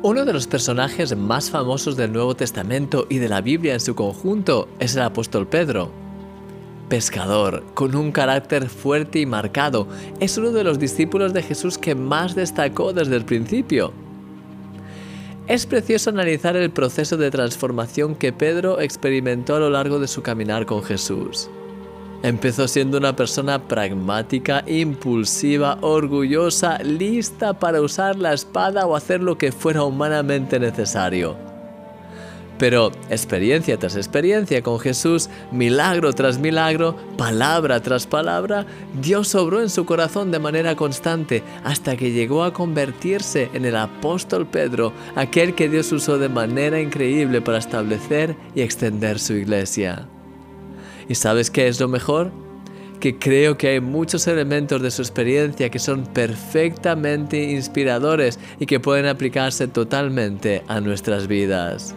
Uno de los personajes más famosos del Nuevo Testamento y de la Biblia en su conjunto es el apóstol Pedro. Pescador, con un carácter fuerte y marcado, es uno de los discípulos de Jesús que más destacó desde el principio. Es precioso analizar el proceso de transformación que Pedro experimentó a lo largo de su caminar con Jesús. Empezó siendo una persona pragmática, impulsiva, orgullosa, lista para usar la espada o hacer lo que fuera humanamente necesario. Pero experiencia tras experiencia con Jesús, milagro tras milagro, palabra tras palabra, Dios obró en su corazón de manera constante hasta que llegó a convertirse en el apóstol Pedro, aquel que Dios usó de manera increíble para establecer y extender su iglesia. ¿Y sabes qué es lo mejor? Que creo que hay muchos elementos de su experiencia que son perfectamente inspiradores y que pueden aplicarse totalmente a nuestras vidas.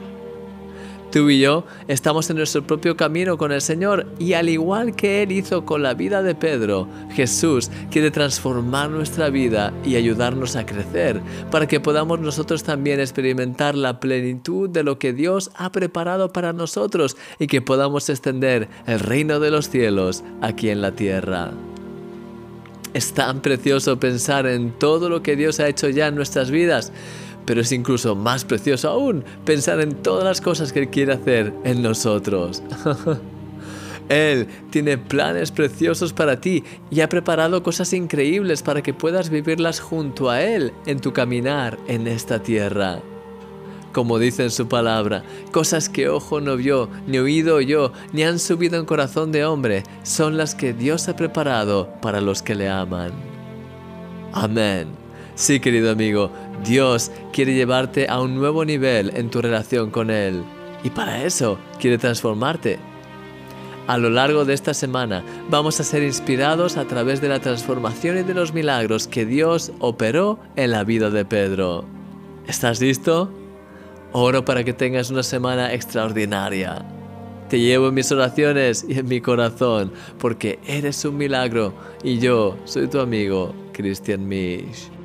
Tú y yo estamos en nuestro propio camino con el Señor y al igual que Él hizo con la vida de Pedro, Jesús quiere transformar nuestra vida y ayudarnos a crecer para que podamos nosotros también experimentar la plenitud de lo que Dios ha preparado para nosotros y que podamos extender el reino de los cielos aquí en la tierra. Es tan precioso pensar en todo lo que Dios ha hecho ya en nuestras vidas pero es incluso más precioso aún pensar en todas las cosas que Él quiere hacer en nosotros. Él tiene planes preciosos para ti y ha preparado cosas increíbles para que puedas vivirlas junto a Él en tu caminar en esta tierra. Como dice en su palabra, cosas que ojo no vio, ni oído oyó, ni han subido en corazón de hombre, son las que Dios ha preparado para los que le aman. Amén. Sí, querido amigo, Dios quiere llevarte a un nuevo nivel en tu relación con Él. Y para eso quiere transformarte. A lo largo de esta semana vamos a ser inspirados a través de la transformación y de los milagros que Dios operó en la vida de Pedro. ¿Estás listo? Oro para que tengas una semana extraordinaria. Te llevo en mis oraciones y en mi corazón porque eres un milagro y yo soy tu amigo Christian Misch.